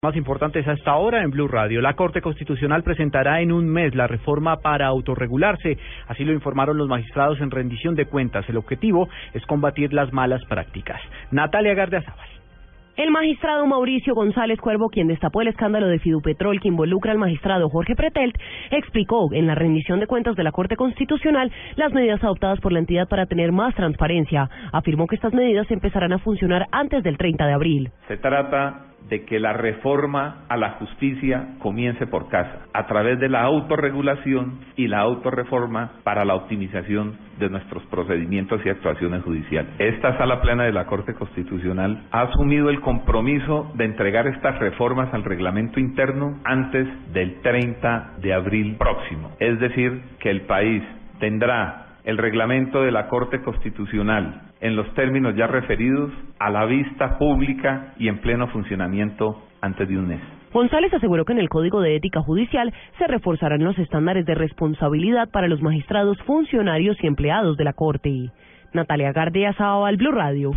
Más importantes hasta ahora en Blue Radio. La Corte Constitucional presentará en un mes la reforma para autorregularse. Así lo informaron los magistrados en rendición de cuentas. El objetivo es combatir las malas prácticas. Natalia Gardiazabal. El magistrado Mauricio González Cuervo, quien destapó el escándalo de Fidupetrol que involucra al magistrado Jorge Pretelt, explicó en la rendición de cuentas de la Corte Constitucional las medidas adoptadas por la entidad para tener más transparencia. Afirmó que estas medidas empezarán a funcionar antes del 30 de abril. Se trata de que la reforma a la justicia comience por casa, a través de la autorregulación y la autorreforma para la optimización de nuestros procedimientos y actuaciones judiciales. Esta sala plena de la Corte Constitucional ha asumido el compromiso de entregar estas reformas al reglamento interno antes del 30 de abril próximo. Es decir, que el país tendrá el reglamento de la Corte Constitucional en los términos ya referidos a la vista pública y en pleno funcionamiento antes de un mes. González aseguró que en el Código de Ética Judicial se reforzarán los estándares de responsabilidad para los magistrados, funcionarios y empleados de la Corte. Natalia Gardea, al Blue Radio.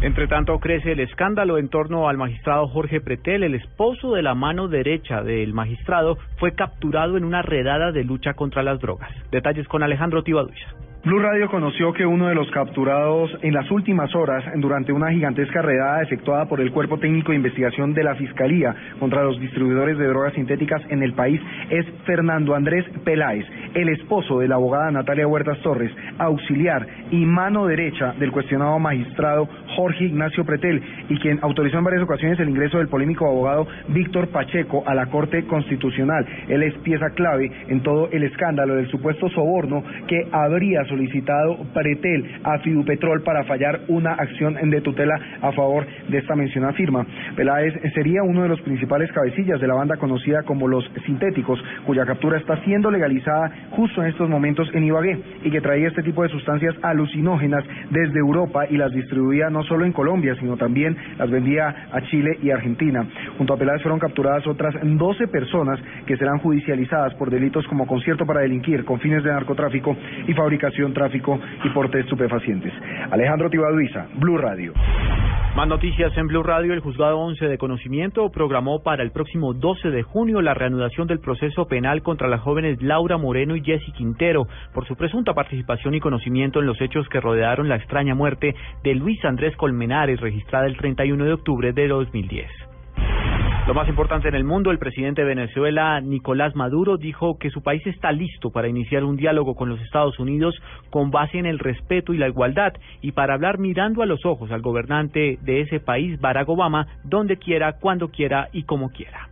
Entre tanto, crece el escándalo en torno al magistrado Jorge Pretel. El esposo de la mano derecha del magistrado fue capturado en una redada de lucha contra las drogas. Detalles con Alejandro Tibaduiza. Blue Radio conoció que uno de los capturados en las últimas horas durante una gigantesca redada efectuada por el Cuerpo Técnico de Investigación de la Fiscalía contra los distribuidores de drogas sintéticas en el país es Fernando Andrés Peláez, el esposo de la abogada Natalia Huertas Torres, auxiliar y mano derecha del cuestionado magistrado Jorge Ignacio Pretel y quien autorizó en varias ocasiones el ingreso del polémico abogado Víctor Pacheco a la Corte Constitucional. Él es pieza clave en todo el escándalo del supuesto soborno que habría solicitado Pretel a Fidupetrol para fallar una acción de tutela a favor de esta mencionada firma. Peláez sería uno de los principales cabecillas de la banda conocida como los sintéticos, cuya captura está siendo legalizada justo en estos momentos en Ibagué y que traía este tipo de sustancias alucinógenas desde Europa y las distribuía no solo en Colombia, sino también las vendía a Chile y Argentina. Junto a Peláez fueron capturadas otras 12 personas que serán judicializadas por delitos como concierto para delinquir con fines de narcotráfico y fabricación tráfico y porte de estupefacientes. Alejandro Tibaduiza, Blue Radio. Más noticias en Blue Radio. El juzgado 11 de conocimiento programó para el próximo 12 de junio la reanudación del proceso penal contra las jóvenes Laura Moreno y Jessy Quintero por su presunta participación y conocimiento en los hechos que rodearon la extraña muerte de Luis Andrés Colmenares registrada el 31 de octubre de 2010. Lo más importante en el mundo, el presidente de Venezuela, Nicolás Maduro, dijo que su país está listo para iniciar un diálogo con los Estados Unidos con base en el respeto y la igualdad y para hablar mirando a los ojos al gobernante de ese país, Barack Obama, donde quiera, cuando quiera y como quiera.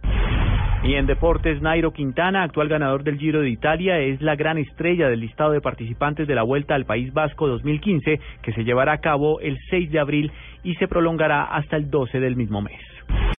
Y en deportes, Nairo Quintana, actual ganador del Giro de Italia, es la gran estrella del listado de participantes de la Vuelta al País Vasco 2015, que se llevará a cabo el 6 de abril y se prolongará hasta el 12 del mismo mes.